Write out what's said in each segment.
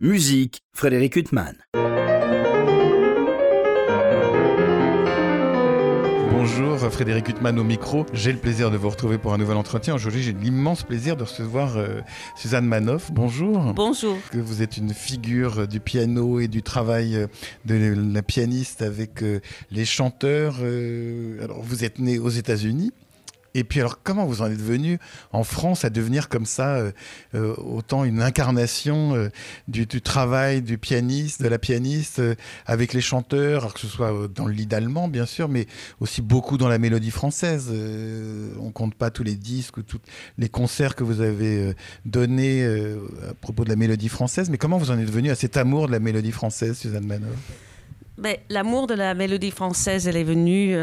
Musique, Frédéric Huttman. Bonjour, Frédéric Huttman au micro. J'ai le plaisir de vous retrouver pour un nouvel entretien. Aujourd'hui, j'ai l'immense plaisir de recevoir euh, Suzanne Manoff. Bonjour. Bonjour. Que vous êtes une figure du piano et du travail euh, de la pianiste avec euh, les chanteurs. alors, vous êtes né aux États-Unis. Et puis alors, comment vous en êtes venu en France à devenir comme ça euh, euh, autant une incarnation euh, du, travail du pianiste, de la pianiste avec les chanteurs, que ce soit dans le lit allemand bien sûr, mais aussi beaucoup dans la mélodie française. on compte pas tous les disques ou tous les concerts que vous avez donnés à propos de la mélodie française, mais comment vous en êtes venu à cet amour de la mélodie française, Suzanne Manov ben, L'amour de la mélodie française, elle est venue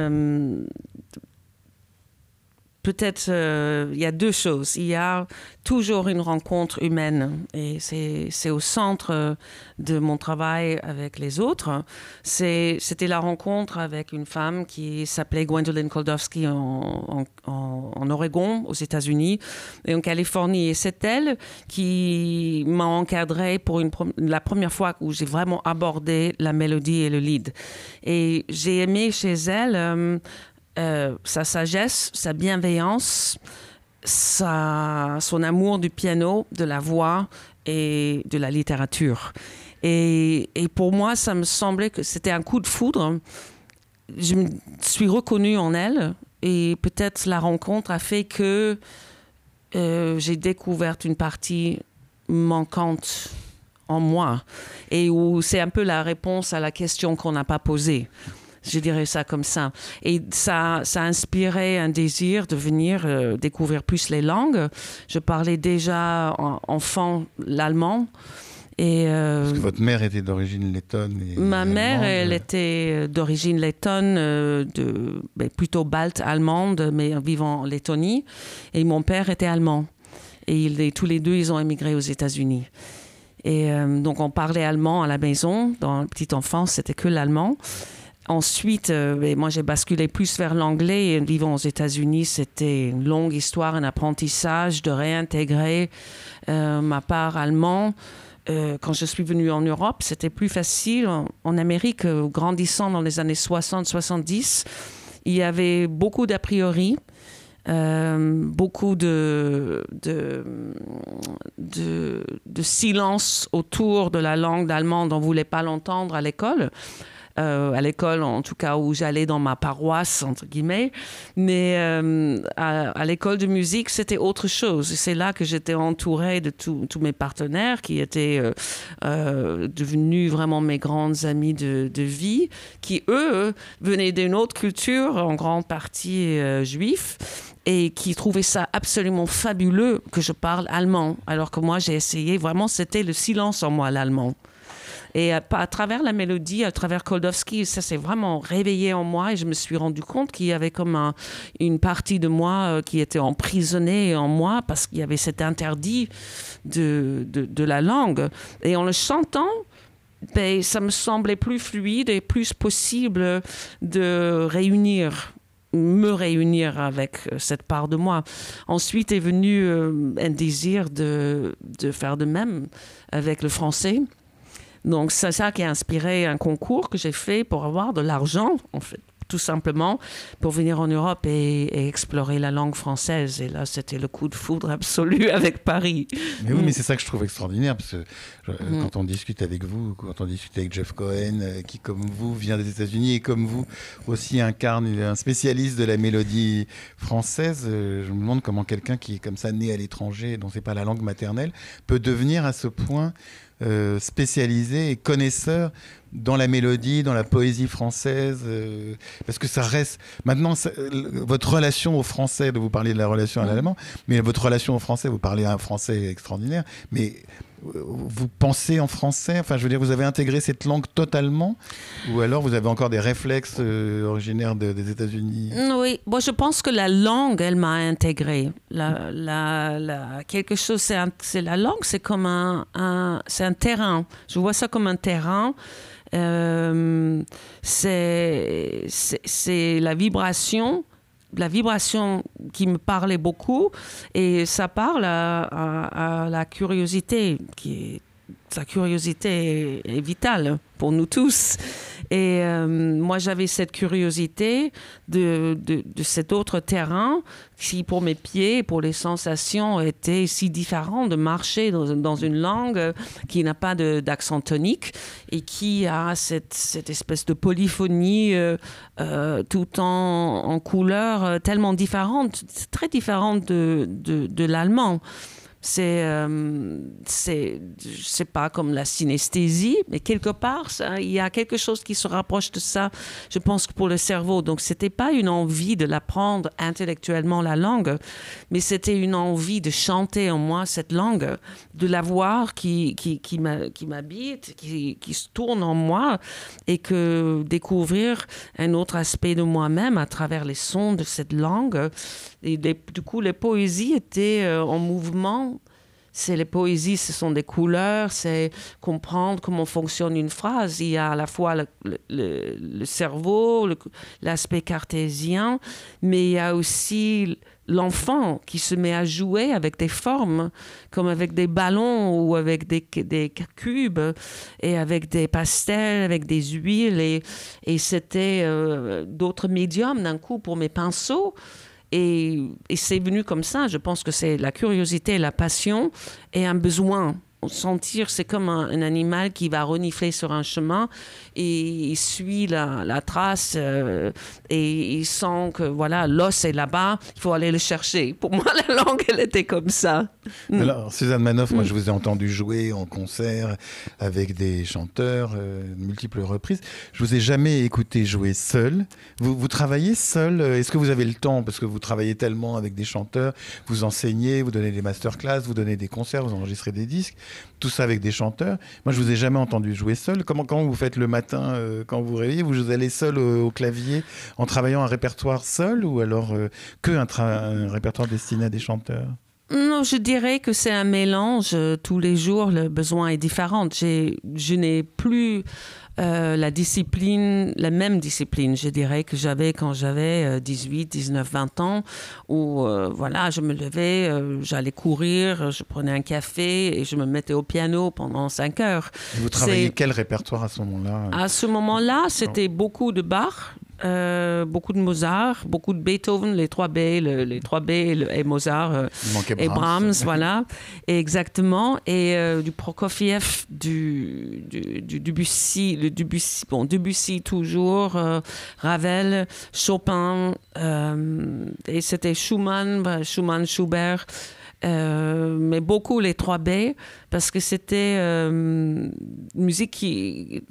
peut-être euh, il y a deux choses. Il y a toujours une rencontre humaine et c'est au centre euh, de mon travail avec les autres. C'était la rencontre avec une femme qui s'appelait Gwendolyn Koldowski en, Oregon, aux États-Unis et en Californie. Et c'est elle qui m'a encadré pour la première fois où j'ai vraiment abordé la mélodie et le lead. Et j'ai aimé chez elle euh, euh, sa sagesse, sa bienveillance, son amour du piano, de la voix et de la littérature. Et, et pour moi, ça me semblait que c'était un coup de foudre. Je me suis reconnue en elle et peut-être la rencontre a fait que euh, j'ai découvert une partie manquante en moi et où c'est un peu la réponse à la question qu'on n'a pas posée. Je dirais ça comme ça. Et ça, ça a inspiré un désir de venir euh, découvrir plus les langues. Je parlais déjà en, enfant l'allemand. Et euh, Parce que votre mère était d'origine lettonne. ma mère, elle était euh, d'origine lettonne, de, ben, plutôt balte allemande, mais vivant en Lettonie. Et mon père était allemand. Et tous les deux, ils ont émigré aux États-Unis. Et donc, on parlait allemand à la maison. Dans la petite enfance, c'était que l'allemand. Ensuite, euh, moi j'ai basculé plus vers l'anglais. Vivant aux États-Unis, c'était une longue histoire, un apprentissage de réintégrer euh, ma part allemand. Euh, quand je suis venue en Europe, c'était plus facile. En, Amérique, grandissant dans les années 60-70, il y avait beaucoup d'a priori. beaucoup de de, silence autour de la langue d'allemand on ne voulait pas l'entendre à l'école. Euh, à l'école, en tout cas où j'allais dans ma paroisse, entre guillemets. Mais euh, à, l'école de musique, c'était autre chose. C'est là que j'étais entourée de tous mes partenaires qui étaient euh, devenus vraiment mes grandes amies de, de, vie, qui, eux, venaient d'une autre culture, en grande partie juif et qui trouvaient ça absolument fabuleux que je parle allemand, alors que moi j'ai essayé, vraiment c'était le silence en moi l'allemand. Et à, travers la mélodie, à travers Koldowski, ça s'est vraiment réveillé en moi et je me suis rendu compte qu'il y avait comme une partie de moi euh, qui était emprisonnée en moi parce qu'il y avait cet interdit de, de, la langue. Et en le chantant, ben, ça me semblait plus fluide et plus possible de réunir me réunir avec euh, cette part de moi. Ensuite est venu euh, un désir de, de faire de même avec le français. Donc, c'est ça qui a inspiré un concours que j'ai fait pour avoir de l'argent, en fait tout simplement pour venir en Europe et, explorer la langue française. Et là, c'était le coup de foudre absolu avec Paris. Mais oui, mais mm. c'est ça que je trouve extraordinaire, parce que euh, mm. quand on discute avec vous, quand on discute avec Jeff Cohen, euh, qui comme vous vient des États-Unis et comme vous aussi incarne un spécialiste de la mélodie française, euh, je me demande comment quelqu'un qui est comme ça né à l'étranger, dont c'est pas la langue maternelle, peut devenir à ce point euh, spécialisé et connaisseur dans la mélodie, dans la poésie française, euh, parce que ça reste. Maintenant, votre relation au français, de vous parler de la relation à l'allemand, mais votre relation au français, vous parlez un français extraordinaire, mais vous pensez en français Enfin, je veux dire, vous avez intégré cette langue totalement Ou alors vous avez encore des réflexes euh, originaires des États-Unis Oui, bon, je pense que la langue, elle m'a intégré. La, la, quelque chose, c'est la langue, c'est comme un, un un terrain. Je vois ça comme un terrain. Euh, c'est la vibration la vibration qui me parlait beaucoup et ça parle à, la curiosité qui curiosité est, vitale pour nous tous. Et euh, moi, j'avais cette curiosité de, de, cet autre terrain qui, pour mes pieds, pour les sensations, était si différent de marcher dans, une langue qui n'a pas d'accent tonique et qui a cette, cette espèce de polyphonie euh, euh, tout en, en couleurs tellement différente, très différente de, de l'allemand c'est, euh, c'est, sais pas, comme la synesthésie, mais quelque part, il y a quelque chose qui se rapproche de ça, je pense, pour le cerveau. Donc, c'était pas une envie de l'apprendre intellectuellement la langue, mais c'était une envie de chanter en moi cette langue, de la voir qui, qui, qui, m'habite, qui, qui se tourne en moi, et que découvrir un autre aspect de moi-même à travers les sons de cette langue. Et du coup, les poésies étaient euh, en mouvement c'est les poésies, ce sont des couleurs, c'est comprendre comment fonctionne une phrase. Il y a à la fois le, cerveau, l'aspect cartésien, mais il y a aussi l'enfant qui se met à jouer avec des formes, comme avec des ballons ou avec des, cubes, et avec des pastels, avec des huiles. Et, et c'était euh, d'autres médiums d'un coup pour mes pinceaux. Et, c'est venu comme ça. Je pense que c'est la curiosité, la passion et un besoin sentir, c'est comme un, animal qui va renifler sur un chemin et il suit la, trace euh, et il sent que voilà, l'os est là-bas, il faut aller le chercher. Pour moi, la langue, elle était comme ça. Mm. Alors, Suzanne Manoff, moi, mm. je vous ai entendu jouer en concert avec des chanteurs, euh, multiples reprises. Je vous ai jamais écouté jouer seul. Vous, vous travaillez seul Est-ce que vous avez le temps? Parce que vous travaillez tellement avec des chanteurs, vous enseignez, vous donnez des masterclass, vous donnez des concerts, vous enregistrez des disques tout ça avec des chanteurs. Moi, je vous ai jamais entendu jouer seul. Comment quand vous faites le matin, euh, quand vous réveillez, vous allez seul au, clavier en travaillant un répertoire seul ou alors euh, que un, répertoire destiné à des chanteurs? Non, je dirais que c'est un mélange. Tous les jours, le besoin est différent. Je n'ai plus euh, la discipline, la même discipline, je dirais, que j'avais quand j'avais 18, 19, 20 ans, où euh, voilà, je me levais, euh, j'allais courir, je prenais un café et je me mettais au piano pendant 5 heures. Vous travaillez quel répertoire à ce moment-là? À ce moment-là, c'était beaucoup de Bach, euh, beaucoup de Mozart, beaucoup de Beethoven, les 3 B, les 3 B et, Mozart euh, et Brahms, voilà, exactement, et euh, du Prokofiev, du, du, du, Debussy, le Debussy, bon, Debussy toujours, Ravel, Chopin, et c'était Schumann, bah, Schumann, Schubert. mais beaucoup les 3 B parce que c'était une musique qui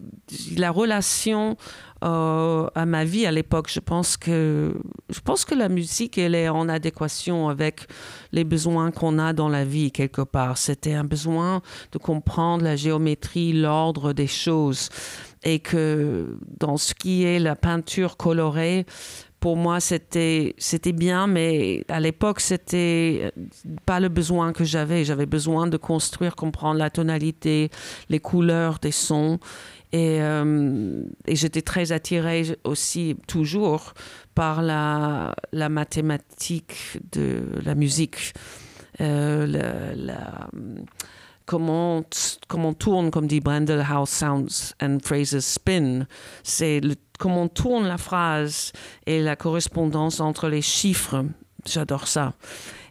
la relation à ma vie à l'époque. Je pense que je pense que la musique elle est en adéquation avec les besoins qu'on a dans la vie quelque part. C'était un besoin de comprendre la géométrie, l'ordre des choses et que dans ce qui est la peinture colorée, pour moi, c'était c'était bien, mais à l'époque, c'était pas le besoin que j'avais. J'avais besoin de construire, comprendre la tonalité, les couleurs des sons. Et, euh, et j'étais très attirée aussi, toujours, par la, la mathématique de la musique. Euh, la, comment, comment tourne, comme dit Brendel, how sounds and phrases spin. C'est comment tourne la phrase et la correspondance entre les chiffres. J'adore ça.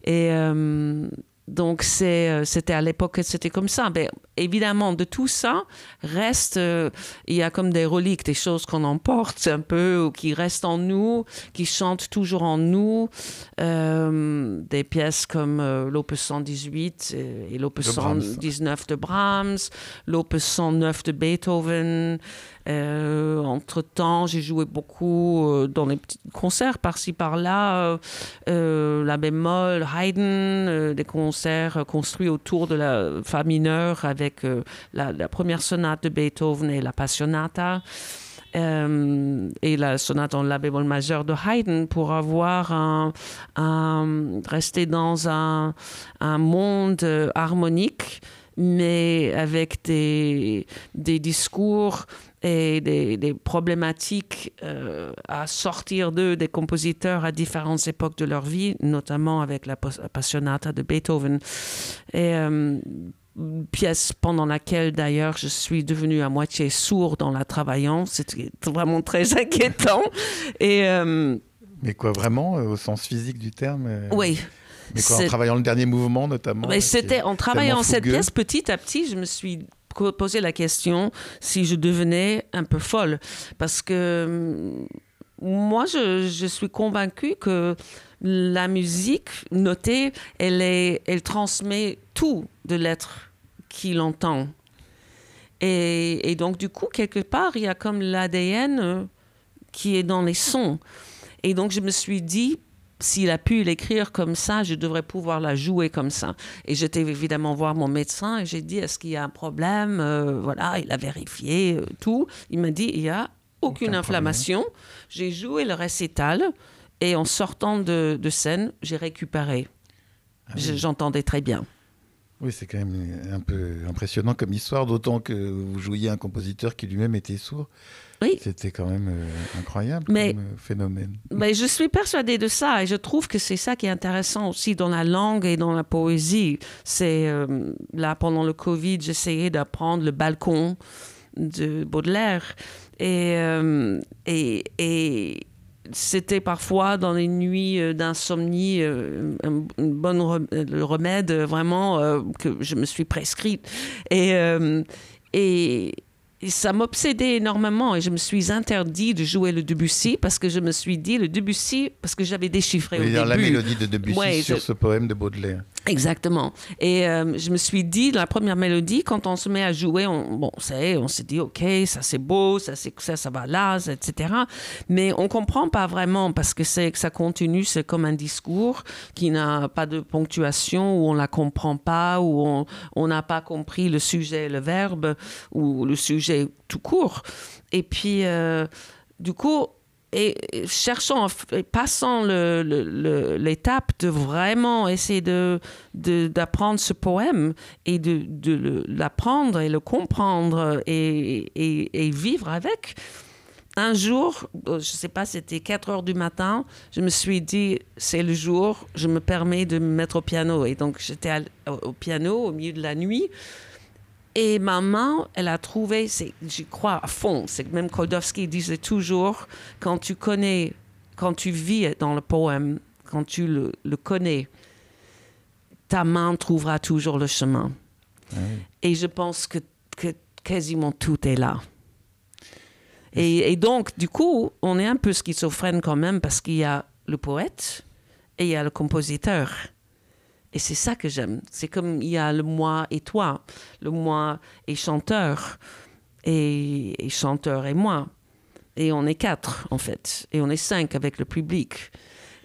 Et, euh, donc euh, c'était à l'époque c'était comme ça. Mais évidemment, de tout ça reste, euh, il y a comme des reliques, des choses qu'on emporte un peu ou qui restent en nous, qui chantent toujours en nous. Euh, des pièces comme l'Opus 118 et, l'Opus 119 de Brahms, l'Opus 109 de Beethoven. Euh, entre-temps, j'ai joué beaucoup euh, dans les petits concerts par-ci par-là, euh, la bémol, Haydn, des concerts construits autour de la Fa mineure avec la, première sonate de Beethoven et la Passionata. et la sonate en la bémol majeur de Haydn pour avoir rester dans un, monde harmonique mais avec des discours et des, problématiques euh, à sortir d'eux des compositeurs à différentes époques de leur vie, notamment avec la Passionata de Beethoven. Et euh, pièce pendant laquelle d'ailleurs je suis devenue à moitié sourde en la travaillant. C'était vraiment très inquiétant. Et, euh, Mais quoi, vraiment, au sens physique du terme oui. Mais quoi, en travaillant le dernier mouvement notamment Mais c'était en travaillant cette pièce petit à petit, je me suis posé la question si je devenais un peu folle. Parce que hum, moi, je, je suis convaincue que la musique notée, elle, est, elle transmet tout de l'être qui l'entend. Et, et donc, du coup, quelque part, il y a comme l'ADN euh, qui est dans les sons. Et donc, je me suis dit, s'il a pu l'écrire comme ça, je devrais pouvoir la jouer comme ça. Et j'étais évidemment voir mon médecin et j'ai dit, est-ce qu'il y a un problème Euh, Voilà, il a vérifié euh, tout. Il m'a dit, il n'y a aucune Aucun inflammation. J'ai joué le récital et en sortant de, de scène, j'ai récupéré. Ah oui. J'entendais très bien. Oui, c'est quand même un peu impressionnant comme histoire, d'autant que vous jouiez un compositeur qui lui-même était sourd. Oui. C'était quand même euh, incroyable Mais- comme euh, phénomène. Mais je suis persuadée de ça et je trouve que c'est ça qui est intéressant aussi dans la langue et dans la poésie. C'est euh, là pendant le Covid, j'essayais d'apprendre le balcon de Baudelaire et euh, et, et c'était parfois dans les nuits d'insomnie euh, un, le remède vraiment euh, que je me suis prescrite et euh, et et ça m'obsédait énormément et je me suis interdit de jouer le Debussy parce que je me suis dit le Debussy parce que j'avais déchiffré Vous au dire la début. mélodie de Debussy Ouais, sur je- ce poème de Baudelaire. Exactement. Et euh, je me suis dit, la première mélodie, quand on se met à jouer, on, bon, c'est, on s'est dit, OK, ça c'est beau, ça, c'est, ça, ça va là, etc. Mais on comprend pas vraiment parce que que ça continue, c'est comme un discours qui n'a pas de ponctuation, où on la comprend pas, où on on n'a pas compris le sujet, le verbe, ou le sujet tout court. Et puis, euh, du coup, et et passant l'étape de vraiment essayer de, d'apprendre ce poème et de, de l'apprendre et le comprendre et, et- et vivre avec. Un jour, euh, je ne sais pas, c'était 4 heures du matin, je me suis dit, c'est le jour, je me permets de me mettre au piano. Et donc, j'étais au piano au milieu de la nuit. Et ma main, elle a trouvé, j'y crois à fond, c'est que même Kodowski disait toujours, quand tu connais, quand tu vis dans le poème, quand tu le, le connais, ta main trouvera toujours le chemin. Ah oui. Et je pense que, que quasiment tout est là. Et, et donc, du coup, on est un peu schizophrène quand même parce qu'il y a le poète et il y a le compositeur. Et c'est ça que j'aime. C'est comme il y a le moi et toi, le moi et chanteur, et, chanteur et moi. Et on est quatre, en fait. Et on est cinq avec le public.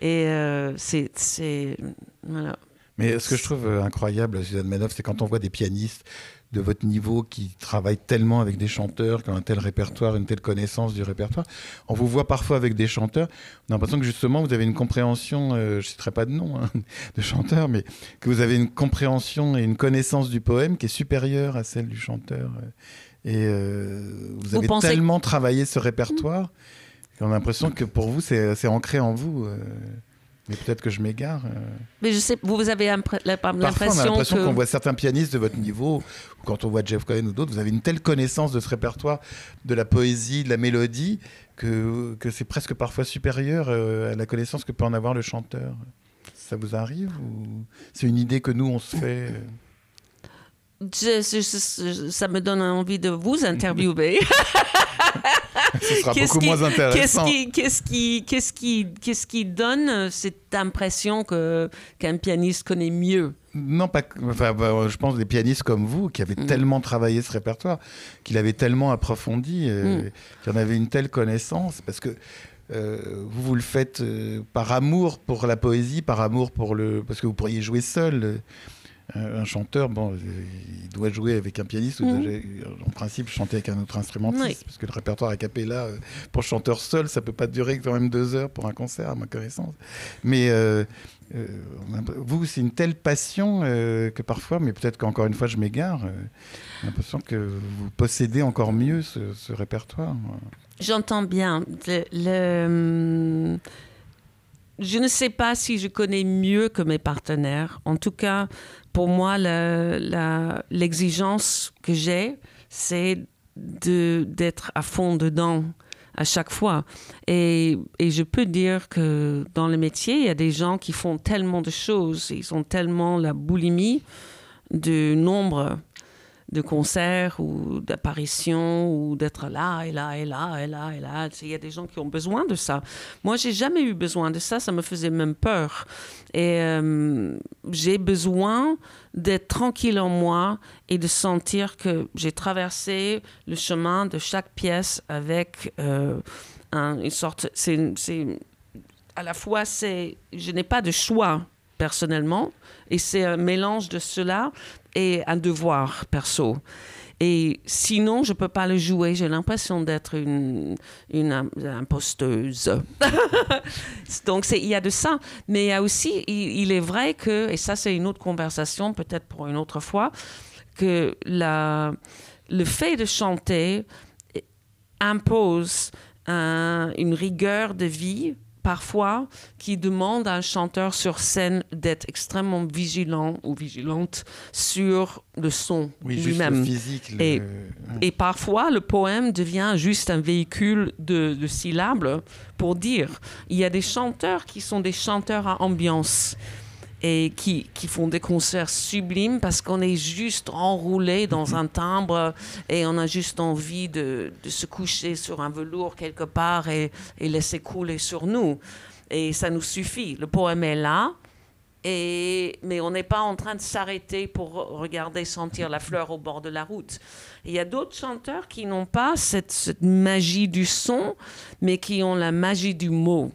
Et euh, c'est. c'est- Voilà. Mais ce que je trouve euh, incroyable, Suzanne Manoff, c'est quand on voit des pianistes de votre niveau qui travaillent tellement avec des chanteurs, qui ont un tel répertoire, une telle connaissance du répertoire. On vous voit parfois avec des chanteurs. On a l'impression que justement, vous avez une compréhension, euh, je ne citerai pas de nom hein, de chanteur, mais que vous avez une compréhension et une connaissance du poème qui est supérieure à celle du chanteur. Et euh, vous, Vous avez pensez- tellement travaillé ce répertoire qu'on a l'impression que pour vous, c'est ancré en vous. euh. Mais peut-être que je m'égare. euh. Mais je sais, vous avez l'impression que. qu'on voit certains pianistes de votre niveau, ou quand on voit Jeff Cohen ou d'autres, vous avez une telle connaissance de ce répertoire, de la poésie, de la mélodie, que, que c'est presque parfois supérieur euh, à la connaissance que peut en avoir le chanteur. Ça vous arrive ou c'est une idée que nous, on se fait euh? Je- je- je- ça me donne envie de vous interviewer. Ce sera Qu'est-ce beaucoup qui- moins Qu'est-ce intéressant. qui, qu'est-ce qui, qu'est-ce qui, qu'est-ce qui donne euh, cette impression que qu'un pianiste connaît mieux? Non, pas. Enfin, bah, je pense des pianistes comme vous qui avaient Mm. tellement travaillé ce répertoire, qu'il avait tellement approfondi, euh, Mm. qu'il en avait une telle connaissance, parce que euh, vous vous le faites euh, par amour pour la poésie, par amour pour le, parce que vous pourriez jouer seul. Euh, Un, chanteur, bon, euh, il doit jouer avec un pianiste, ou Mm. doit, en principe chanter avec un autre instrumentiste, Oui. parce que le répertoire a cappella euh, pour chanteur seul, ça peut pas durer quand même deux heures pour un concert, à ma connaissance. Mais euh, euh, vous, c'est une telle passion euh, que parfois, mais peut-être qu'encore une fois, je m'égare. euh, j'ai l'impression que vous possédez encore mieux ce, ce répertoire. J'entends bien. Le, le- je ne sais pas si je connais mieux que mes partenaires. En tout cas, pour moi, l'exigence que j'ai, c'est d'être à fond dedans à chaque fois. Et, je peux dire que dans le métier, il y a des gens qui font tellement de choses, ils ont tellement la boulimie du nombre de concerts ou d'apparitions ou d'être là et là et là et là et là. Il y a des gens qui ont besoin de ça. Moi, j'ai jamais eu besoin de ça. Ça me faisait même peur. Et euh, j'ai besoin d'être tranquille en moi et de sentir que j'ai traversé le chemin de chaque pièce avec euh, une sorte. C'est à la fois c'est je n'ai pas de choix personnellement et c'est un mélange de cela et un devoir perso. Et sinon, je ne peux pas le jouer. J'ai l'impression d'être une, une imposteuse. Donc, il y a de ça. Mais il y a aussi, il, est vrai que, et ça, c'est une autre conversation, peut-être pour une autre fois, que la, le fait de chanter impose une rigueur de vie parfois qui demande à un chanteur sur scène d'être extrêmement vigilant ou vigilante sur le son lui-même. Et, et, parfois, le poème devient juste un véhicule de, de, syllabes pour dire. Il y a des chanteurs qui sont des chanteurs à ambiance et qui, qui, font des concerts sublimes parce qu'on est juste enroulé dans un timbre et on a juste envie de, de se coucher sur un velours quelque part et, et, laisser couler sur nous. Et ça nous suffit. Le poème est là, et, mais on n'est pas en train de s'arrêter pour regarder sentir la fleur au bord de la route. Il y a d'autres chanteurs qui n'ont pas cette, cette magie du son, mais qui ont la magie du mot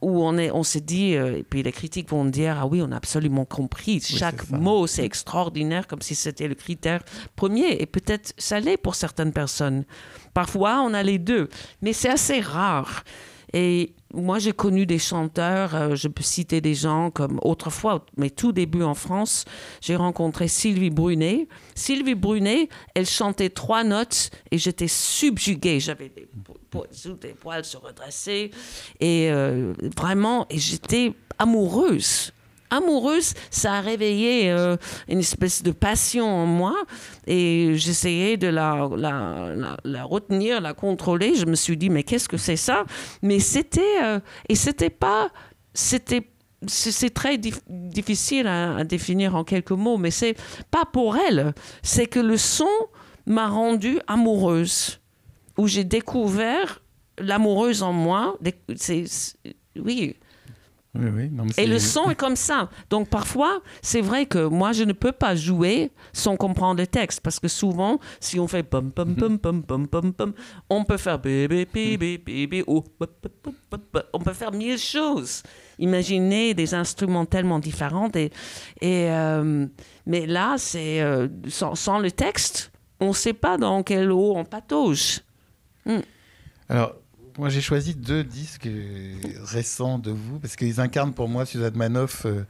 où on, est, on s'est dit, euh, et puis les critiques vont dire, ah oui, on a absolument compris, chaque mot, c'est extraordinaire, comme si c'était le critère premier, et peut-être ça l'est pour certaines personnes. Parfois, on a les deux, mais c'est assez rare. Et moi, j'ai connu des chanteurs, euh, je peux citer des gens comme autrefois, mais tout début en France, j'ai rencontré Sylvie Brunet. Sylvie Brunet, elle chantait trois notes et j'étais subjuguée. J'avais des, des poils se redresser et euh, vraiment, et j'étais amoureuse amoureuse, ça a réveillé euh, une espèce de passion en moi et j'essayais de la, retenir, la contrôler. Je me suis dit, mais qu'est-ce que c'est ça? Mais c'était, euh, et c'était pas, c'était c'est très difficile à, définir en quelques mots, mais c'est pas pour elle. C'est que le son m'a rendue amoureuse, où j'ai découvert l'amoureuse en moi. Oui, et le son est comme ça. Donc parfois, c'est vrai que moi, je ne peux pas jouer sans comprendre le texte. Parce que souvent, si on fait pom pom pom pom pom pom pom, on peut faire bébé bébé bébé on peut faire mille choses. Imaginez des instruments tellement différents. Et, et euh, mais là, c'est euh, sans, le texte, on ne sait pas dans quelle eau on patauge. Hmm. Alors, moi, j'ai choisi deux disques récents de vous parce qu'ils incarnent pour moi, Suzanne Manoff, euh,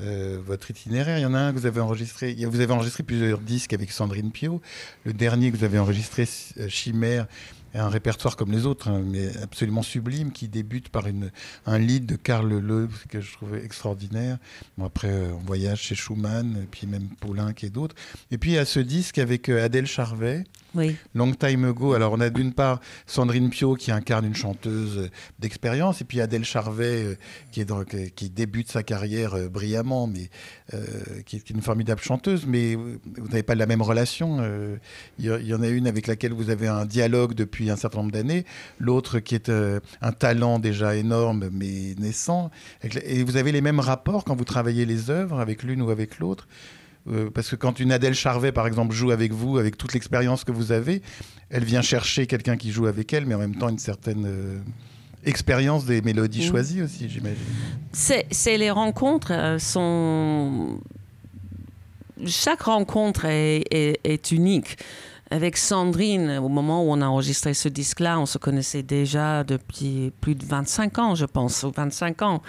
euh, votre itinéraire. Il y en a un que vous avez enregistré. Vous avez enregistré plusieurs disques avec Sandrine Pio. Le dernier que vous avez enregistré, euh, Chimère, un répertoire comme les autres, hein, mais absolument sublime, qui débute par une, un lead de Karl Le, que je trouvais extraordinaire. Bon, après, euh, on voyage chez Schumann, puis même Poulenc et d'autres. Et puis, a ce disque avec euh, Adèle Charvet, oui. Long Time Ago. Alors, on a d'une part Sandrine Pio, qui incarne une chanteuse d'expérience, et puis Adèle Charvet, euh, qui, débute sa carrière brillamment, mais qui est une formidable chanteuse, mais vous n'avez pas la même relation. Il y, en a une avec laquelle vous avez un dialogue depuis un certain nombre d'années, l'autre qui est euh, un talent déjà énorme mais naissant. Et vous avez les mêmes rapports quand vous travaillez les œuvres avec l'une ou avec l'autre? Euh, parce que quand une Adèle Charvet, par exemple, joue avec vous, avec toute l'expérience que vous avez, elle vient chercher quelqu'un qui joue avec elle, mais en même temps une certaine euh, expérience des mélodies choisies aussi, j'imagine. C'est les rencontres sont chaque rencontre est, est unique avec Sandrine, au moment où on a enregistré ce disque-là, on se connaissait déjà depuis plus de 25 ans, je pense, ou 25 ans.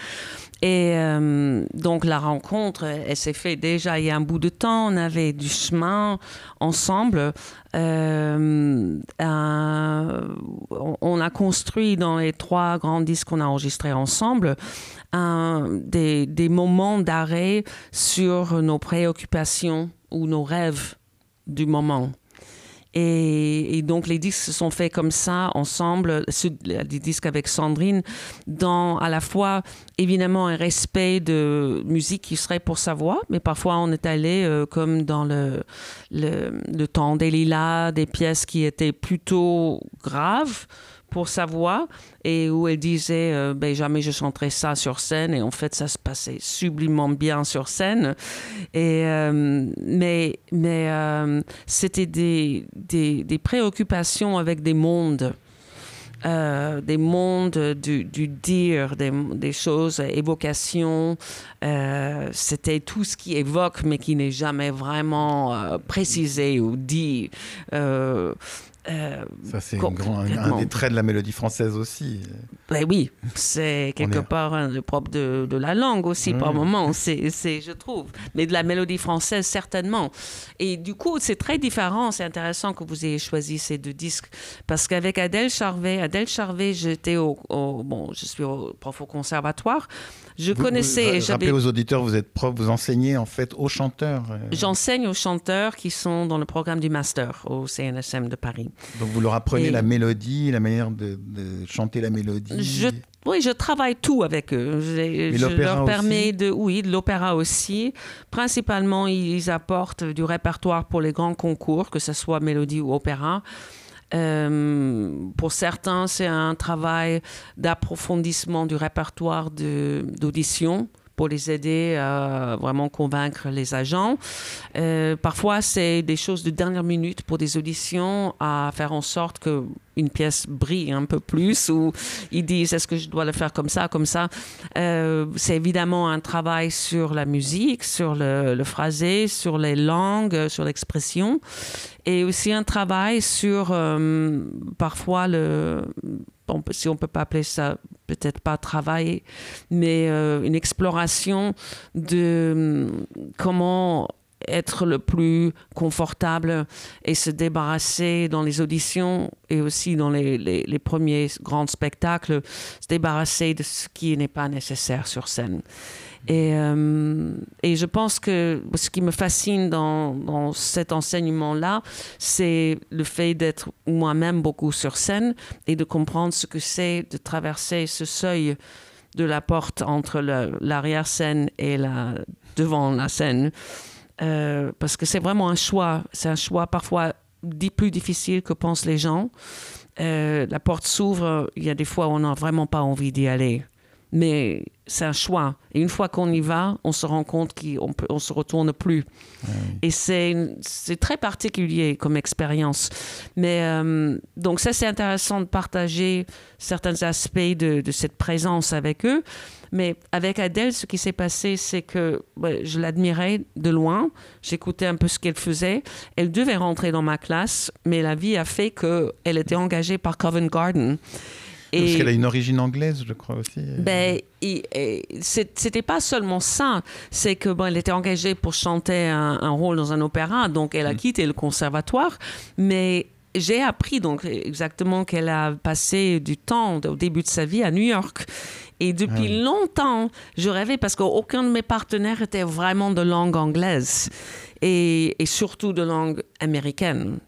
Et euh, donc la rencontre, elle s'est faite déjà il y a un bout de temps. On avait du chemin ensemble. Euh, on a construit dans les trois grands disques qu'on a enregistrés ensemble des, des moments d'arrêt sur nos préoccupations ou nos rêves du moment. Et, donc les disques se sont faits comme ça ensemble, des disques avec Sandrine, dans à la fois évidemment un respect de musique qui serait pour sa voix, mais parfois on est allé euh, comme dans le, le, le temps des lilas, des pièces qui étaient plutôt graves pour sa voix et où elle disait euh, ben, jamais je chanterai ça sur scène et en fait ça se passait sublimement bien sur scène et euh, mais mais euh, c'était des, des, préoccupations avec des mondes des mondes du, dire, des, choses, évocation. C'était tout ce qui évoque, mais qui n'est jamais vraiment précisé ou dit. Euh, ça, c'est un, des traits de la mélodie française aussi. Ben oui, c'est quelque part hein, le propre de, de, la langue aussi, par moment, c'est, je trouve. Mais de la mélodie française, certainement. Et du coup, c'est très différent. C'est intéressant que vous ayez choisi ces deux disques. Parce qu'avec Adèle Charvet, Adèle Charvet, j'étais au, bon, je suis au prof au conservatoire. Je connaissais. Vous, rappelez aux auditeurs, vous êtes prof, vous enseignez en fait aux chanteurs. Euh. J'enseigne aux chanteurs qui sont dans le programme du master au CNSM de Paris. Donc vous leur apprenez la mélodie, la manière de, chanter la mélodie. Je, oui, je travaille tout avec eux. Je, je leur permets de, oui, de l'opéra aussi. Principalement, ils apportent du répertoire pour les grands concours, que ce soit mélodie ou opéra. Euh, pour certains, c'est un travail d'approfondissement du répertoire d'audition pour les aider à vraiment convaincre les agents. Euh, parfois, c'est des choses de dernière minute pour des auditions à faire en sorte que une pièce brille un peu plus ou ils disent est-ce que je dois le faire comme ça, comme ça? Euh, c'est évidemment un travail sur la musique, sur le, phrasé, sur les langues, sur l'expression et aussi un travail sur euh, parfois le si on peut pas appeler ça peut-être pas travail, mais euh, une exploration de comment être le plus confortable et se débarrasser dans les auditions et aussi dans les, premiers grands spectacles, se débarrasser de ce qui n'est pas nécessaire sur scène. Et, euh, et, je pense que ce qui me fascine dans, cet enseignement-là, c'est le fait d'être moi-même beaucoup sur scène et de comprendre ce que c'est de traverser ce seuil de la porte entre l'arrière-scène et la, devant la scène. Euh, parce que c'est vraiment un choix. C'est un choix parfois plus difficile que pensent les gens. Euh, la porte s'ouvre, il y a des fois où on n'a vraiment pas envie d'y aller. Mais c'est un choix. Et une fois qu'on y va, on se rend compte qu'on ne se retourne plus. Et c'est très particulier comme expérience. Mais euh, donc ça, c'est intéressant de partager certains aspects de, de, cette présence avec eux. Mais avec Adèle, ce qui s'est passé, c'est que je l'admirais de loin. J'écoutais un peu ce qu'elle faisait. Elle devait rentrer dans ma classe, mais la vie a fait qu'elle était engagée par Covent Garden. Et Parce qu'elle a une origine anglaise, je crois aussi. Ben, c'était pas seulement ça, c'est que bon, elle était engagée pour chanter un, un, rôle dans un opéra, donc elle a mm. quitté le conservatoire, mais j'ai appris donc exactement qu'elle a passé du temps au début de sa vie à New York. Et depuis ah longtemps, je rêvais parce qu'aucun de mes partenaires était vraiment de langue anglaise et, et surtout de langue américaine.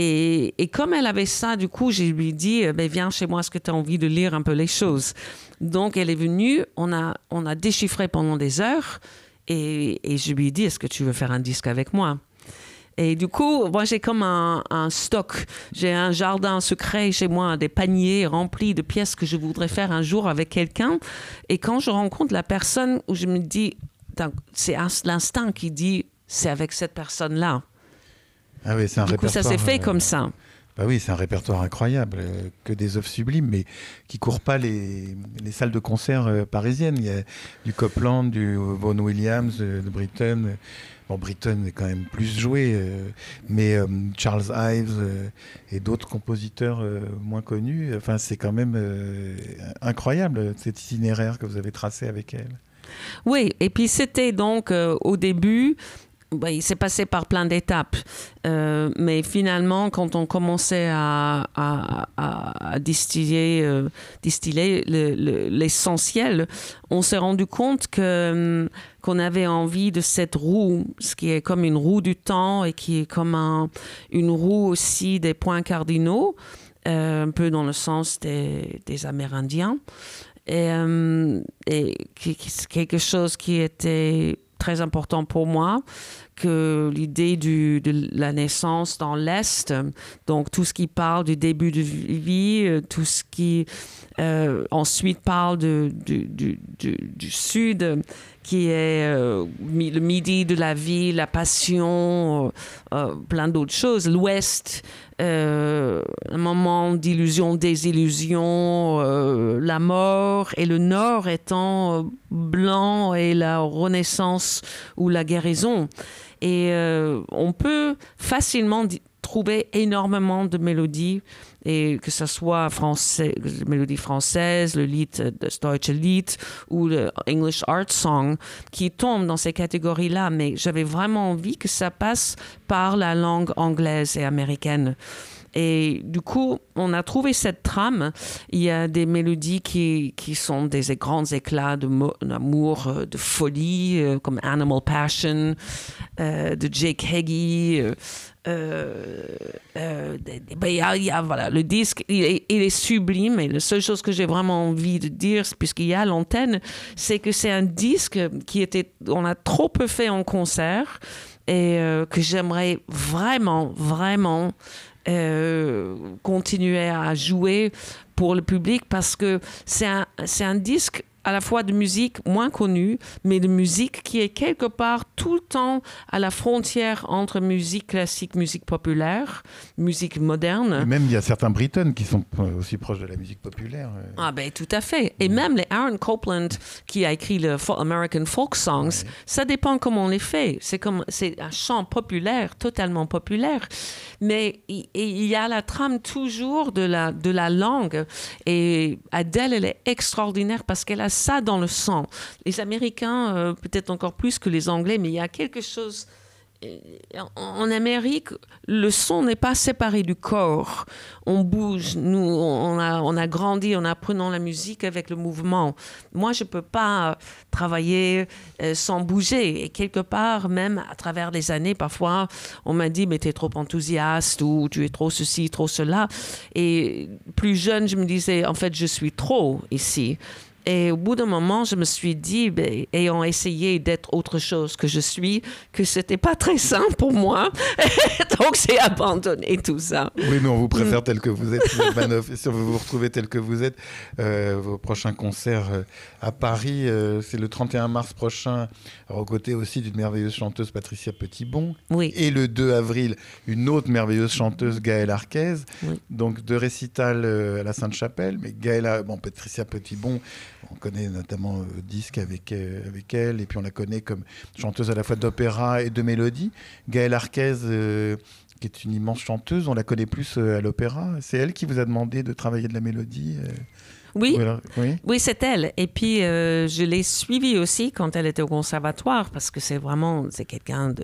Et, comme elle avait ça, du coup, j'ai lui dit, euh, ben, viens chez moi, est-ce que tu as envie de lire un peu les choses? Donc, elle est venue, on a, on a déchiffré pendant des heures, et, je lui ai dit, est-ce que tu veux faire un disque avec moi? Et du coup, moi, j'ai comme un, stock. J'ai un jardin secret chez moi, des paniers remplis de pièces que je voudrais faire un jour avec quelqu'un. Et quand je rencontre la personne où je me dis, c'est l'instinct qui dit, c'est avec cette personne-là. Ah oui, c'est un du coup, ça s'est fait comme ça. Bah oui, c'est un répertoire incroyable, euh, que des œuvres sublimes, mais qui courent pas les, les salles de concert euh, parisiennes. Il y a du Copland, du Vaughan Williams, euh, de Britton. Bon, Britton est quand même plus joué, euh, mais euh, Charles Ives euh, et d'autres compositeurs moins connus, enfin, c'est quand même incroyable cet itinéraire que vous avez tracé avec elle. Oui, et puis c'était donc au début il s'est passé par plein d'étapes. Euh, mais finalement, quand on commençait à, à, distiller, euh, distiller l'essentiel, on s'est rendu compte que hum, qu'on avait envie de cette roue, ce qui est comme une roue du temps et qui est comme un, une roue aussi des points cardinaux, euh, un peu dans le sens des, des Amérindiens. Et, hum, et quelque chose qui était très important pour moi que l'idée de la naissance dans l'Est, donc tout ce qui parle du début de vie, euh, tout ce qui euh, ensuite parle du, Sud, qui est euh, le midi de la vie, la passion, plein d'autres choses. L'Ouest, un moment d'illusion, désillusion, la mort, et le Nord étant blanc et la renaissance ou la guérison. Et euh, on peut facilement trouver énormément de mélodies, et que ce soit français, mélodie française, le lied, le Deutsche Lied ou le English Art Song, qui tombent dans ces catégories-là. Mais j'avais vraiment envie que ça passe par la langue anglaise et américaine. Et du coup, on a trouvé cette trame. Il y a des mélodies qui, qui sont des grands éclats d'amour, euh, de folie, euh, comme Animal Passion euh, de Jake Heggie. Ben, il y a, voilà, le disque, il est, sublime. Et la seule chose que j'ai vraiment envie de dire, puisqu'il y a l'antenne, c'est que c'est un disque qui était, on a trop peu fait en concert et que j'aimerais vraiment, vraiment euh, continuer à jouer pour le public parce que c'est un, un disque à la fois de musique moins connue, mais de musique qui est quelque part tout le temps à la frontière entre musique classique, musique populaire, musique moderne. même il y a certains Britons qui sont aussi proches de la musique populaire. Euh. Ah ben tout à fait. Et même les Aaron Copland qui a écrit le American Folk Songs, ça dépend comment on les fait. C'est comme c'est un chant populaire, totalement populaire, mais il, il y a la trame toujours de la de la langue. Et Adele, elle est extraordinaire parce qu'elle a ça dans le sang. Les Américains, euh, peut-être encore plus que les Anglais, mais il y a quelque chose. Euh, en Amérique, le son n'est pas séparé du corps. On bouge. Nous, on a, on a grandi en apprenant la musique avec le mouvement. Moi, je ne peux pas travailler euh, sans bouger. Et quelque part, même à travers les années, parfois, on m'a dit, mais tu es trop enthousiaste ou tu es trop ceci, trop cela. Et plus jeune, je me disais, en fait, je suis trop ici. Et au bout d'un moment, je me suis dit, ben, ayant essayé d'être autre chose que je suis, que c'était pas très sain pour moi. Donc, j'ai abandonné tout ça. Oui, mais on vous préfère tel que vous êtes, Et si vous vous retrouvez tel que vous êtes, euh, vos prochains concerts euh, à Paris, euh, c'est le 31 mars prochain, aux côtés aussi d'une merveilleuse chanteuse, Patricia Petitbon. Oui. Et le 2 avril, une autre merveilleuse chanteuse, Gaëlle Arquez. Donc, deux récitals à la Sainte-Chapelle. Mais Gaëlle, bon, Patricia Petitbon, on connaît notamment euh, Disque avec, euh, avec elle, et puis on la connaît comme chanteuse à la fois d'opéra et de mélodie. Gaëlle Arquez, euh, qui est une immense chanteuse, on la connaît plus à l'opéra. C'est elle qui vous a demandé de travailler de la mélodie oui, oui. c'est elle. Et puis, euh, je l'ai suivie aussi quand elle était au conservatoire, parce que c'est vraiment, c'est quelqu'un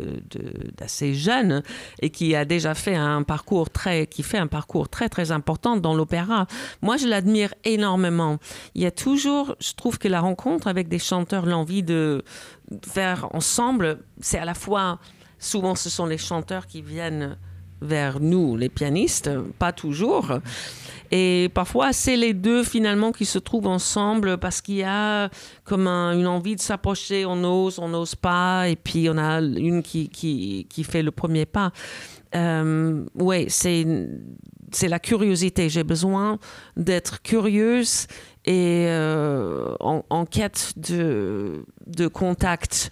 d'assez de, jeune et qui a déjà fait un parcours très, qui fait un parcours très, très important dans l'opéra. Moi, je l'admire énormément. Il y a toujours, je trouve que la rencontre avec des chanteurs, l'envie de faire ensemble, c'est à la fois, souvent, ce sont les chanteurs qui viennent vers nous, les pianistes, pas toujours. Et parfois, c'est les deux finalement qui se trouvent ensemble parce qu'il y a comme une envie de s'approcher, on ose, on n'ose pas, et puis on a une qui, qui, qui fait le premier pas. Euh, oui, c'est, la curiosité. J'ai besoin d'être curieuse et euh, en, en, quête de, de contact.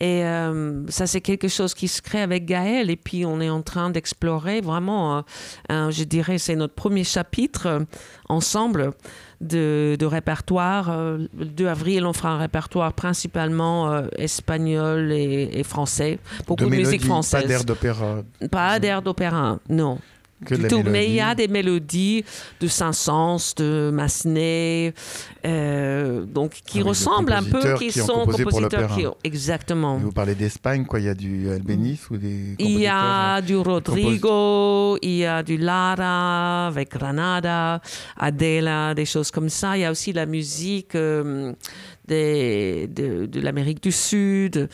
Et euh, ça, c'est quelque chose qui se crée avec Gaël. Et puis, on est en train d'explorer vraiment, euh, je dirais, c'est notre premier chapitre euh, ensemble de, répertoire. Le 2 avril, on fera un répertoire principalement espagnol et, français. Beaucoup de, musique française. Pas d'air d'opéra. Pas d'air d'opéra, non. Du tout. Mais il y a des mélodies de Saint-Saëns, de Massenet, euh, donc qui ah ressemblent un peu, qui, qui sont compositeurs qui exactement. vous parlez d'Espagne, quoi Il y a du Albéniz ou des Il y a du Rodrigo, il y a du Lara avec Granada, Adela, des choses comme ça. Il y a aussi la musique euh, de, de l'Amérique du Sud.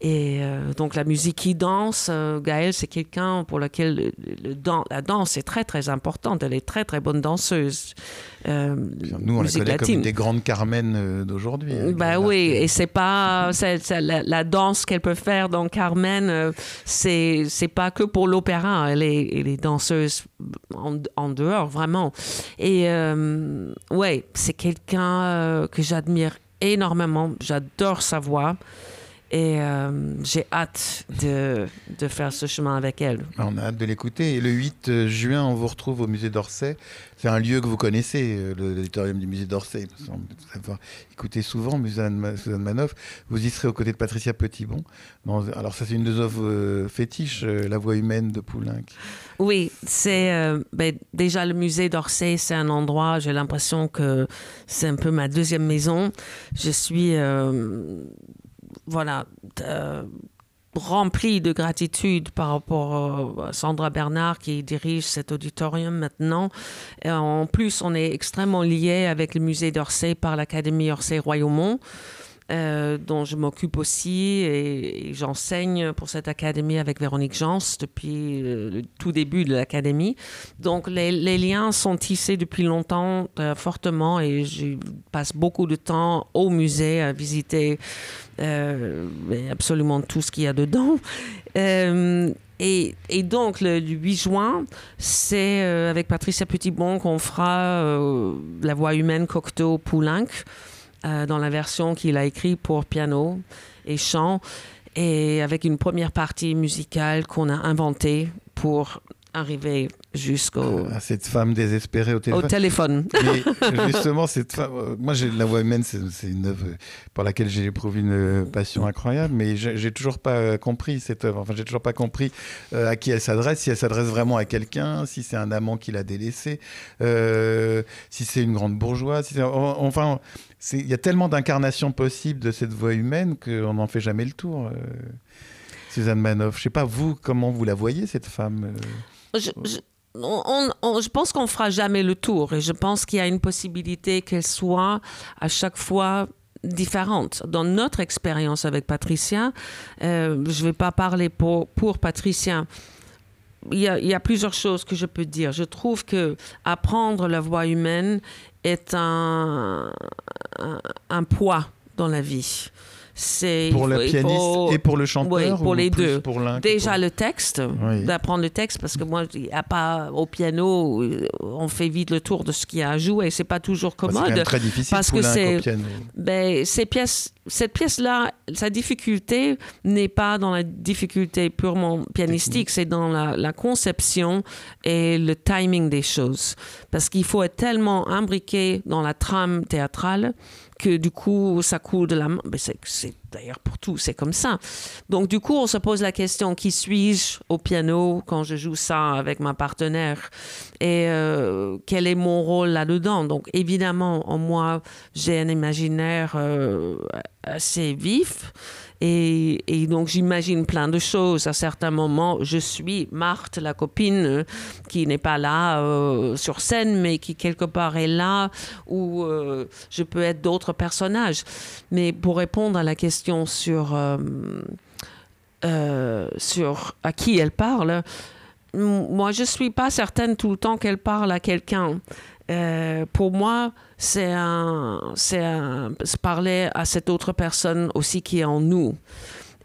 Et euh, donc la musique qui danse, euh, Gaëlle, c'est quelqu'un pour lequel le, la danse est très très importante. Elle est très très bonne danseuse. Euh, Nous, on la connaît comme des grandes Carmen d'aujourd'hui. Hein, bah oui, et c'est pas la, danse qu'elle peut faire dans Carmen, c'est c'est pas que pour l'opéra. Elle est, elle est danseuse en, en, dehors vraiment. Et ouais, c'est quelqu'un que j'admire énormément. J'adore sa voix. Et euh, j'ai hâte de, de, faire ce chemin avec elle. On a hâte de l'écouter. Et le 8 euh, juin, on vous retrouve au musée d'Orsay. C'est un lieu que vous connaissez, euh, l'auditorium du musée d'Orsay. Vous avez écouté souvent Suzanne, Manoff. Vous y serez aux côtés de Patricia Petitbon. alors, ça, c'est une des œuvres fétiches, La voix humaine de Poulenc. Oui, c'est ben, déjà le musée d'Orsay, c'est un endroit, j'ai l'impression que c'est un peu ma deuxième maison. Je suis voilà, euh, rempli de gratitude par rapport à Sandra Bernard qui dirige cet auditorium maintenant. en plus, on est extrêmement lié avec le musée d'Orsay par l'Académie Orsay-Royaumont. Euh, dont je m'occupe aussi et, j'enseigne pour cette académie avec Véronique Jans depuis euh, le tout début de l'académie. Donc les, liens sont tissés depuis longtemps, fortement, et je passe beaucoup de temps au musée à visiter euh, absolument tout ce qu'il y a dedans. Euh, et, et, donc, le, 8 juin, c'est euh, avec Patricia Petitbon qu'on fera La voix humaine Cocteau Poulenc dans la version qu'il a écrite pour piano et chant, et avec une première partie musicale qu'on a inventée pour arriver jusqu'au. À cette femme désespérée au téléphone. Au téléphone. Mais justement, cette femme. Euh, moi, La voix humaine, c'est une œuvre pour laquelle j'ai éprouvé une passion incroyable, mais j'ai toujours pas compris cette œuvre. Enfin, j'ai toujours pas compris euh, à qui elle s'adresse, si elle s'adresse vraiment à quelqu'un, si c'est un amant qui l'a délaissé, euh, si c'est une grande bourgeoise. Si enfin, il y a tellement d'incarnations possibles de cette voix humaine qu'on n'en fait jamais le tour. Suzanne Manoff, je sais pas vous comment vous la voyez cette femme. Je, je, pense qu'on fera jamais le tour et je pense qu'il y a une possibilité qu'elle soit à chaque fois différente. Dans notre expérience avec Patricia, euh, je ne vais pas parler pour, pour Patricia. Il y, a, plusieurs choses que je peux dire. Je trouve que apprendre la voix humaine est un poids dans la vie pour la pianiste et pour le chanteur oui, pour les deux. Déjà le texte, d'apprendre le texte parce que moi, a pas au piano, on fait vite le tour de ce qu'il y a à jouer et c'est pas toujours bah, commode. C'est très difficile parce que c'est ben, ces pièces, cette pièce-là, sa difficulté n'est pas dans la difficulté purement pianistique, c'est dans la, la, conception et le timing des choses parce qu'il faut être tellement imbriqué dans la trame théâtrale que du coup, ça coule de la main. C'est d'ailleurs pour tout, c'est comme ça. Donc, du coup, on se pose la question qui suis-je au piano quand je joue ça avec ma partenaire? Et euh, quel est mon rôle là-dedans? Donc, évidemment, en moi, j'ai un imaginaire euh, assez vif. Et, donc j'imagine plein de choses. À certains moments, je suis Marthe, la copine euh, qui n'est pas là euh, sur scène, mais qui quelque part est là, ou euh, je peux être d'autres personnages. Mais pour répondre à la question sur, sur à qui elle parle, moi je suis pas certaine tout le temps qu'elle parle à quelqu'un. Pour moi, c'est un, parler à cette autre personne aussi qui est en nous.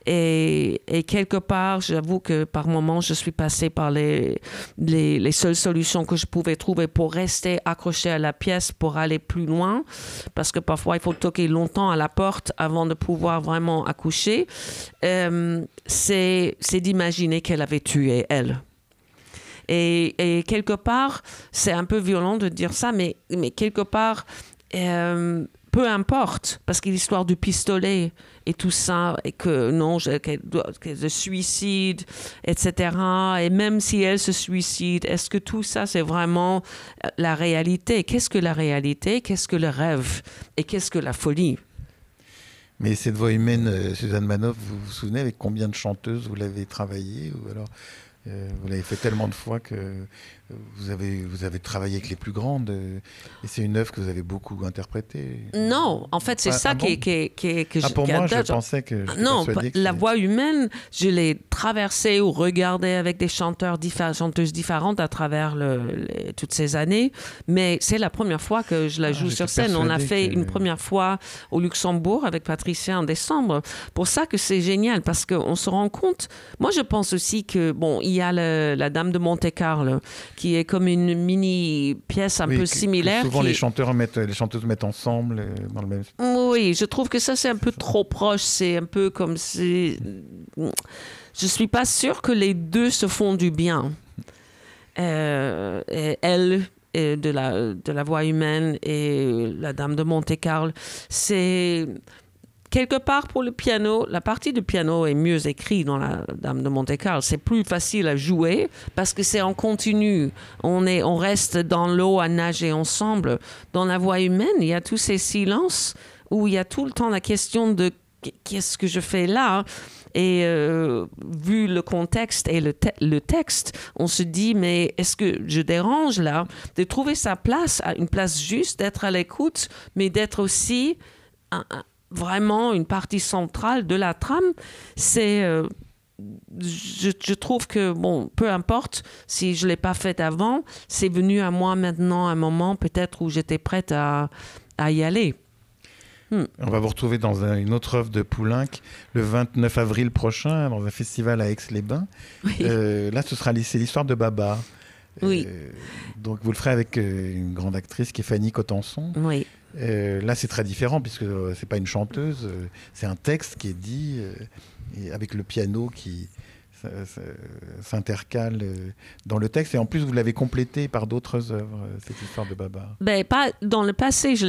Et, quelque part, j'avoue que par moments, je suis passée par les, les, les, seules solutions que je pouvais trouver pour rester accroché à la pièce, pour aller plus loin, parce que parfois, il faut toquer longtemps à la porte avant de pouvoir vraiment accoucher. Euh, c'est d'imaginer qu'elle avait tué elle. Et, quelque part, c'est un peu violent de dire ça, mais, mais quelque part, euh, peu importe, parce que l'histoire du pistolet et tout ça, et que non, se suicide, etc. Et même si elle se suicide, est-ce que tout ça, c'est vraiment euh, la réalité? Qu'est-ce que la réalité? Qu'est-ce que le rêve? Et qu'est-ce que la folie? Mais cette voix humaine, euh, Suzanne Manoff, vous vous souvenez avec combien de chanteuses vous l'avez travaillée ou alors vous l'avez fait tellement de fois que vous avez, vous avez travaillé avec les plus grandes. Euh, et c'est une œuvre que vous avez beaucoup interprétée. Non, en fait, c'est ah, ça ah qui, qui, qui, que ah, Pour moi, je pensais que. non, la voix humaine, je l'ai traversée ou regardée avec des chanteurs chanteuses différentes à travers le, toutes ces années. Mais c'est la première fois que je la joue sur scène. On a fait une première fois au Luxembourg avec Patricia en décembre. Pour ça que c'est génial, parce qu'on se rend compte. Moi, je pense aussi que, bon, il y a la Dame de Monte-Carlo, qui est comme une mini pièce un peu similaire. souvent, les chanteurs mettent, les chanteuses mettent ensemble euh, dans le même. Oui, je trouve que ça, c'est un peu trop proche. C'est un peu comme si. Je suis pas sûre que les deux se font du bien. Euh, elle, de la, de la voix humaine et la Dame de Monte-Carlo, c'est quelque part pour le piano, la partie du piano est mieux écrite dans la Dame de Monte Carlo. C'est plus facile à jouer parce que c'est en continu. On, est, on reste dans l'eau à nager ensemble. Dans la voix humaine, il y a tous ces silences où il y a tout le temps la question de qu'est-ce que je fais là? Et euh, vu le contexte et le, le, texte, on se dit, mais est-ce que je dérange là? De trouver sa place, une place juste, d'être à l'écoute, mais d'être aussi vraiment une partie centrale de la trame. C'est. Euh, je, trouve que, bon, peu importe si je ne l'ai pas fait avant, c'est venu à moi maintenant un moment peut-être où j'étais prête à, à y aller. Hmm. On va vous retrouver dans une autre œuvre de Poulenc le 29 avril prochain, dans un festival à Aix-les-Bains. Euh, là, ce sera l'histoire de Baba. Oui. Euh, donc vous le ferez avec une grande actrice qui est Fanny Cotenson. Oui. Euh, là, c'est très différent puisque euh, c'est pas une chanteuse, euh, c'est un texte qui est dit et avec le piano qui s'intercale dans le texte. Et en plus, vous l'avez complété par d'autres œuvres, cette histoire de Baba. Ben, pas, dans le passé, je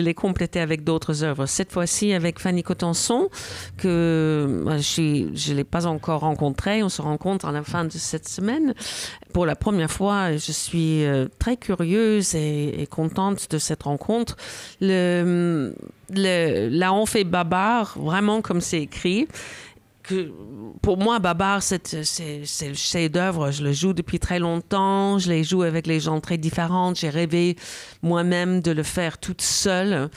l'ai complété avec d'autres œuvres. Cette fois-ci, avec Fanny Cotenson, que je ne l'ai pas encore rencontrée. On se rencontre à la fin de cette semaine pour la première fois, je suis euh, très curieuse et, contente de cette rencontre. Le, le, là, on fait Babar, vraiment comme c'est écrit. Que, pour moi, Babar, c'est le chef-d'œuvre. Je le joue depuis très longtemps. Je l'ai joué avec les gens très différents. J'ai rêvé moi-même de le faire toute seule.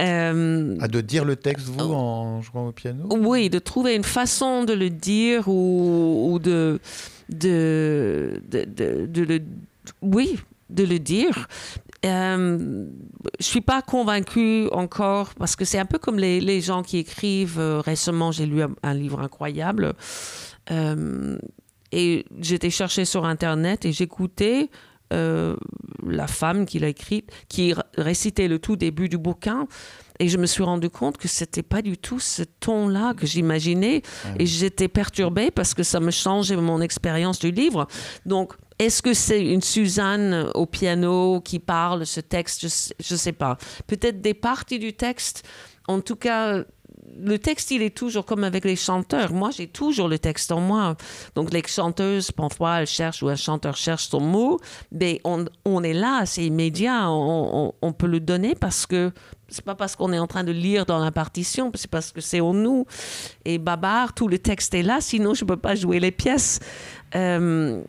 Euh, ah, de dire le texte, vous, en jouant au piano? Oui, de trouver une façon de le dire ou, ou de de, de, le, oui, de le dire. Euh, je suis pas convaincue encore parce que c'est un peu comme les, les gens qui écrivent. Euh, récemment, j'ai lu un, livre incroyable euh, et j'étais chercher sur internet et j'écoutais euh, la femme qui l'a écrit, qui récitait le tout début du bouquin. Et je me suis rendu compte que c'était pas du tout ce ton-là que j'imaginais. Et j'étais perturbée parce que ça me changeait mon expérience du livre. Donc, est-ce que c'est une Suzanne au piano qui parle ce texte? Je ne sais pas. Peut-être des parties du texte. En tout cas, le texte, il est toujours comme avec les chanteurs. Moi, j'ai toujours le texte en moi. Donc, les chanteuses, parfois, elles cherchent ou un chanteur cherche son mot. Mais on, est là, c'est immédiat. On, on, peut le donner parce que c'est pas parce qu'on est en train de lire dans la partition, c'est parce que c'est en nous. Et Babar, tout le texte est là, sinon je peux pas jouer les pièces. Euh.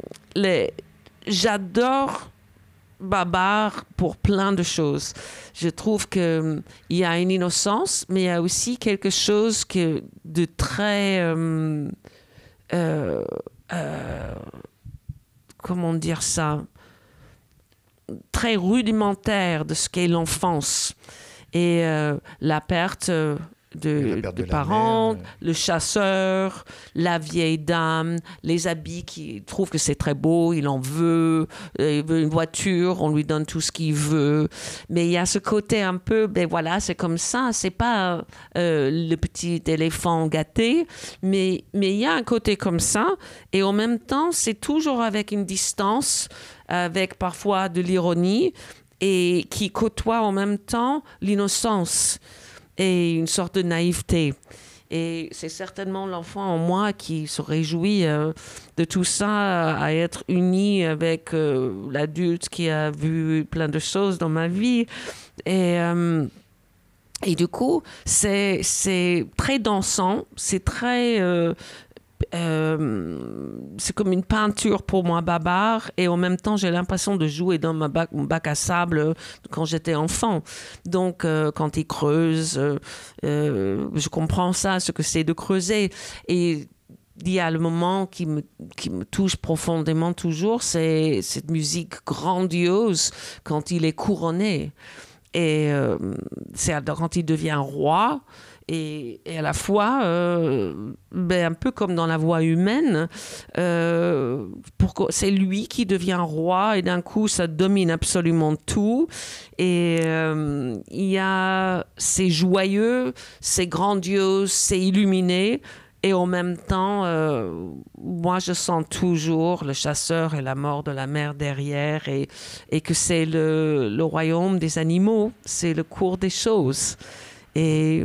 J'adore Babar pour plein de choses. Je trouve qu'il y a une innocence, mais il y a aussi quelque chose de très... Euh, euh, comment dire ça? Très rudimentaire de ce qu'est l'enfance et euh, la perte euh, de, parents, le chasseur, la vieille dame, les habits qui trouve que c'est très beau, il en veut, euh, il veut une voiture, on lui donne tout ce qu'il veut. Mais il y a ce côté un peu, ben voilà, c'est comme ça, c'est pas le petit éléphant gâté, mais mais il y a un côté comme ça, et en même temps, c'est toujours avec une distance, avec parfois de l'ironie, et qui côtoie en même temps l'innocence et une sorte de naïveté. Et c'est certainement l'enfant en moi qui se réjouit euh, de tout ça, à être uni avec euh, l'adulte qui a vu plein de choses dans ma vie. Et, euh, et du coup, c'est très dansant, c'est très euh, c'est comme une peinture pour moi, Babar, et en même temps, j'ai l'impression de jouer dans ma bac, mon bac à sable quand j'étais enfant. Donc, euh, quand il creuse, euh, je comprends ça, ce que c'est de creuser. Et il y a le moment qui me, qui me touche profondément toujours, c'est cette musique grandiose quand il est couronné. Et c'est quand il devient roi et, à la fois, euh, ben, un peu comme dans la voix humaine, euh, c'est lui qui devient roi et d'un coup, ça domine absolument tout. Et euh, il y a, c'est joyeux, c'est grandiose, c'est illuminé. Et en même temps, moi, je sens toujours le chasseur et la mort de la mère derrière et, que c'est le royaume des animaux, c'est le cours des choses. Et...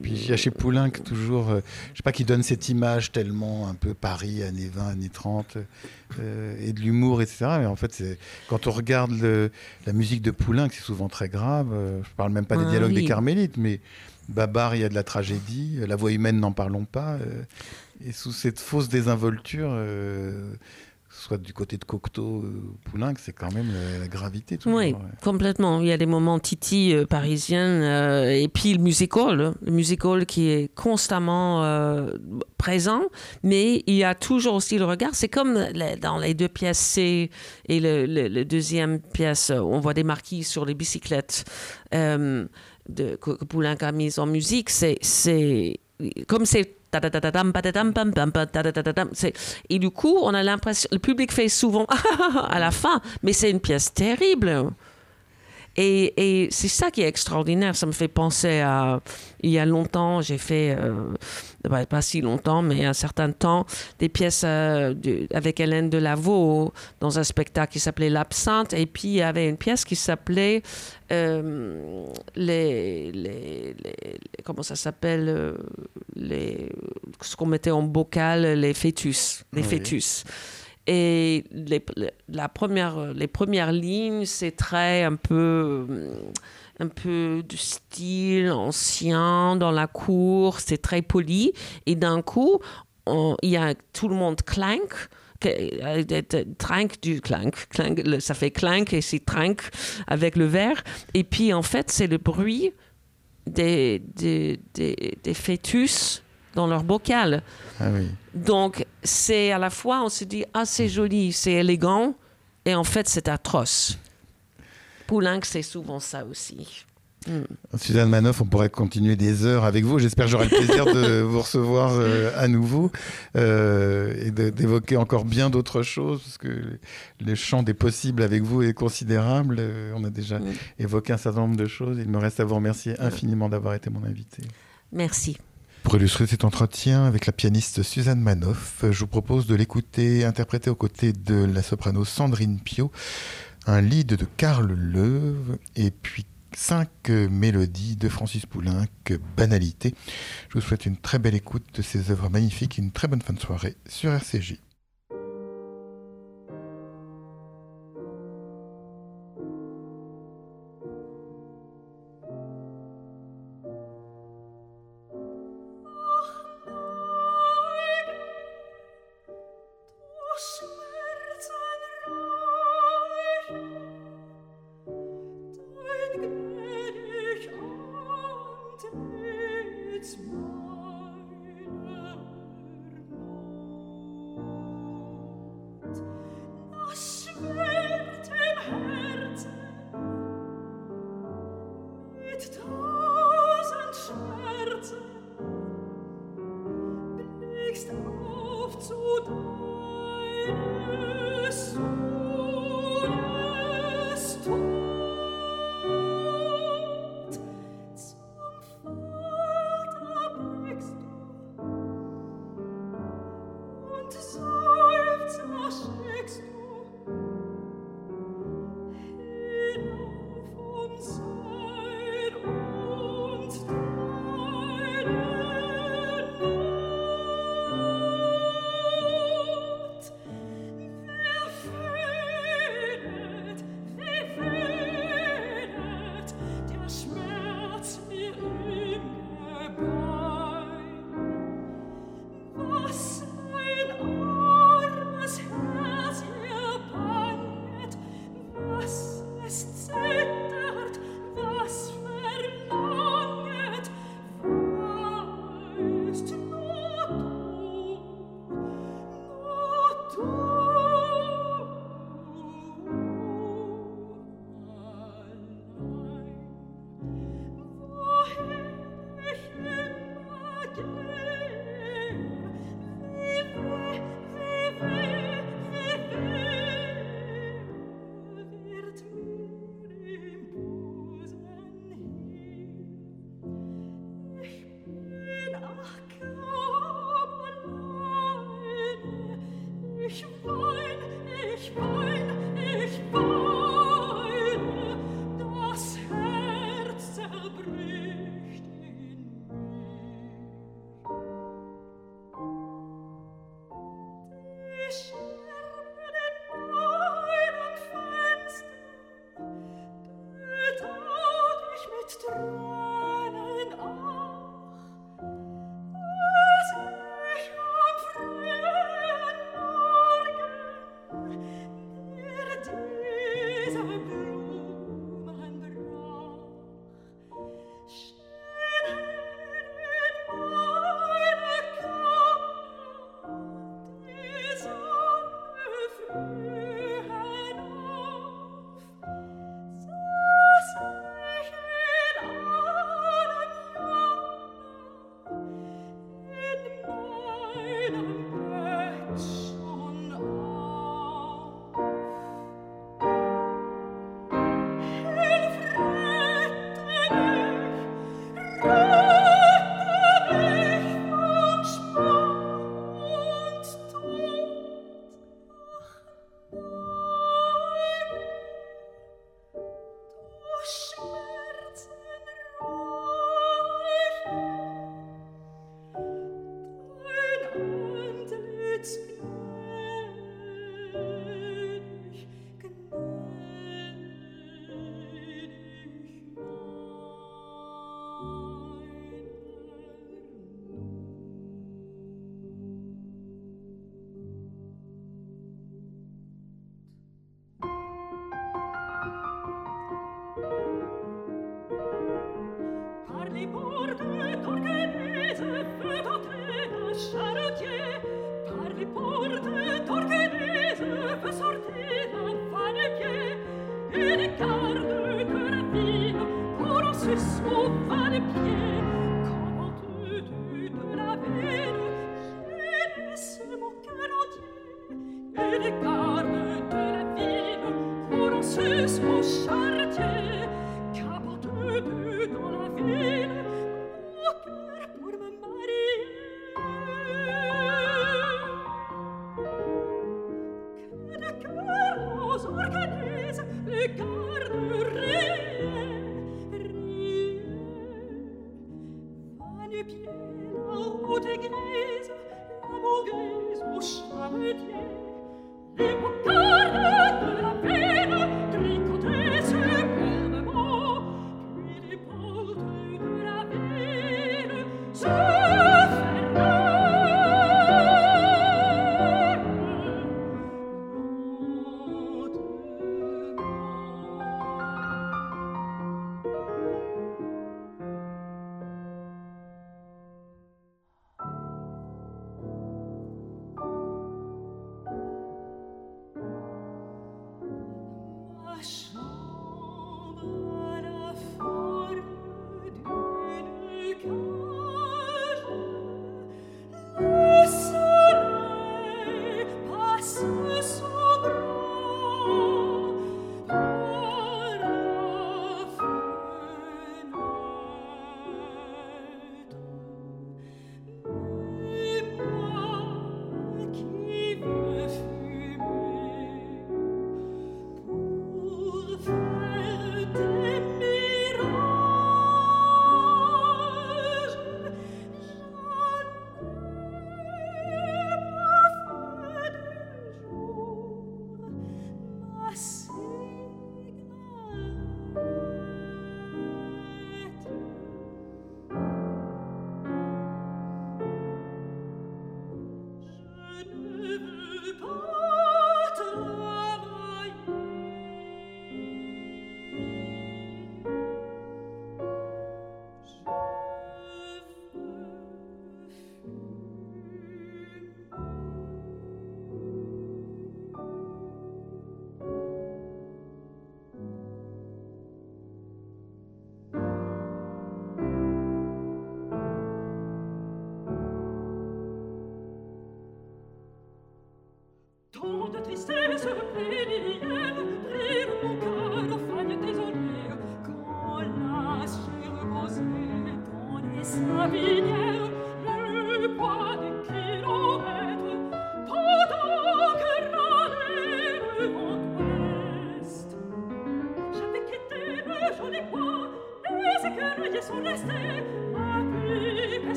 puis il y a chez Poulenc toujours, euh, je sais pas, qui donne cette image tellement un peu Paris, années 20, années 30, euh, et de l'humour, etc. Mais en fait, quand on regarde la musique de Poulenc, c'est souvent très grave. Euh, je parle même pas des dialogues des Carmélites, mais Babar, il y a de la tragédie. La voix humaine, n'en parlons pas. et sous cette fausse désinvolture soit du côté de Cocteau ou Poulenc, c'est quand même la, gravité. oui, complètement. Il y a des moments titi euh, parisiens euh, et puis le musical, hein. le musical qui est constamment euh, présent, mais il y a toujours aussi le regard. C'est comme dans les deux pièces C et le, deuxième pièce, on voit des marquis sur les bicyclettes de, que Poulenc a mis en musique. C'est comme c'est et du coup, on a l'impression, le public fait souvent à la fin, mais c'est une pièce terrible. Et, et c'est ça qui est extraordinaire. Ça me fait penser à. Il y a longtemps, j'ai fait, euh, pas si longtemps, mais un certain temps, des pièces euh, avec Hélène Lavaux dans un spectacle qui s'appelait L'Absinthe. Et puis, il y avait une pièce qui s'appelait. Euh, les, les, les, Comment ça s'appelle les, Ce qu'on mettait en bocal, les fœtus. Les fœtus. Et les, la première, les premières lignes, c'est très un peu, un peu de style ancien dans la cour, c'est très poli. Et d'un coup, il y a tout le monde clank. Trank du clank, clank, ça fait clank et c'est trank avec le verre. Et puis en fait, c'est le bruit des, des, des, des fœtus dans leur bocal. Ah Donc, c'est à la fois, on se dit, ah, c'est joli, c'est élégant, et en fait, c'est atroce. Poulenc, c'est souvent ça aussi. Hmm. Suzanne Manoff, on pourrait continuer des heures avec vous. J'espère que j'aurai le plaisir de vous recevoir euh, à nouveau euh, et d'évoquer encore bien d'autres choses, parce que le champ des possibles avec vous est considérable. Euh, on a déjà évoqué un certain nombre de choses. Il me reste à vous remercier infiniment d'avoir été mon invité. Merci. Pour illustrer cet entretien avec la pianiste Suzanne Manoff, je vous propose de l'écouter interpréter aux côtés de la soprano Sandrine Pio un lead de Karl Leuve et puis cinq mélodies de Francis Poulenc, Banalité. Je vous souhaite une très belle écoute de ces œuvres magnifiques une très bonne fin de soirée sur RCJ.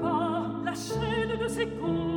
Pas la chaîne de ses côtes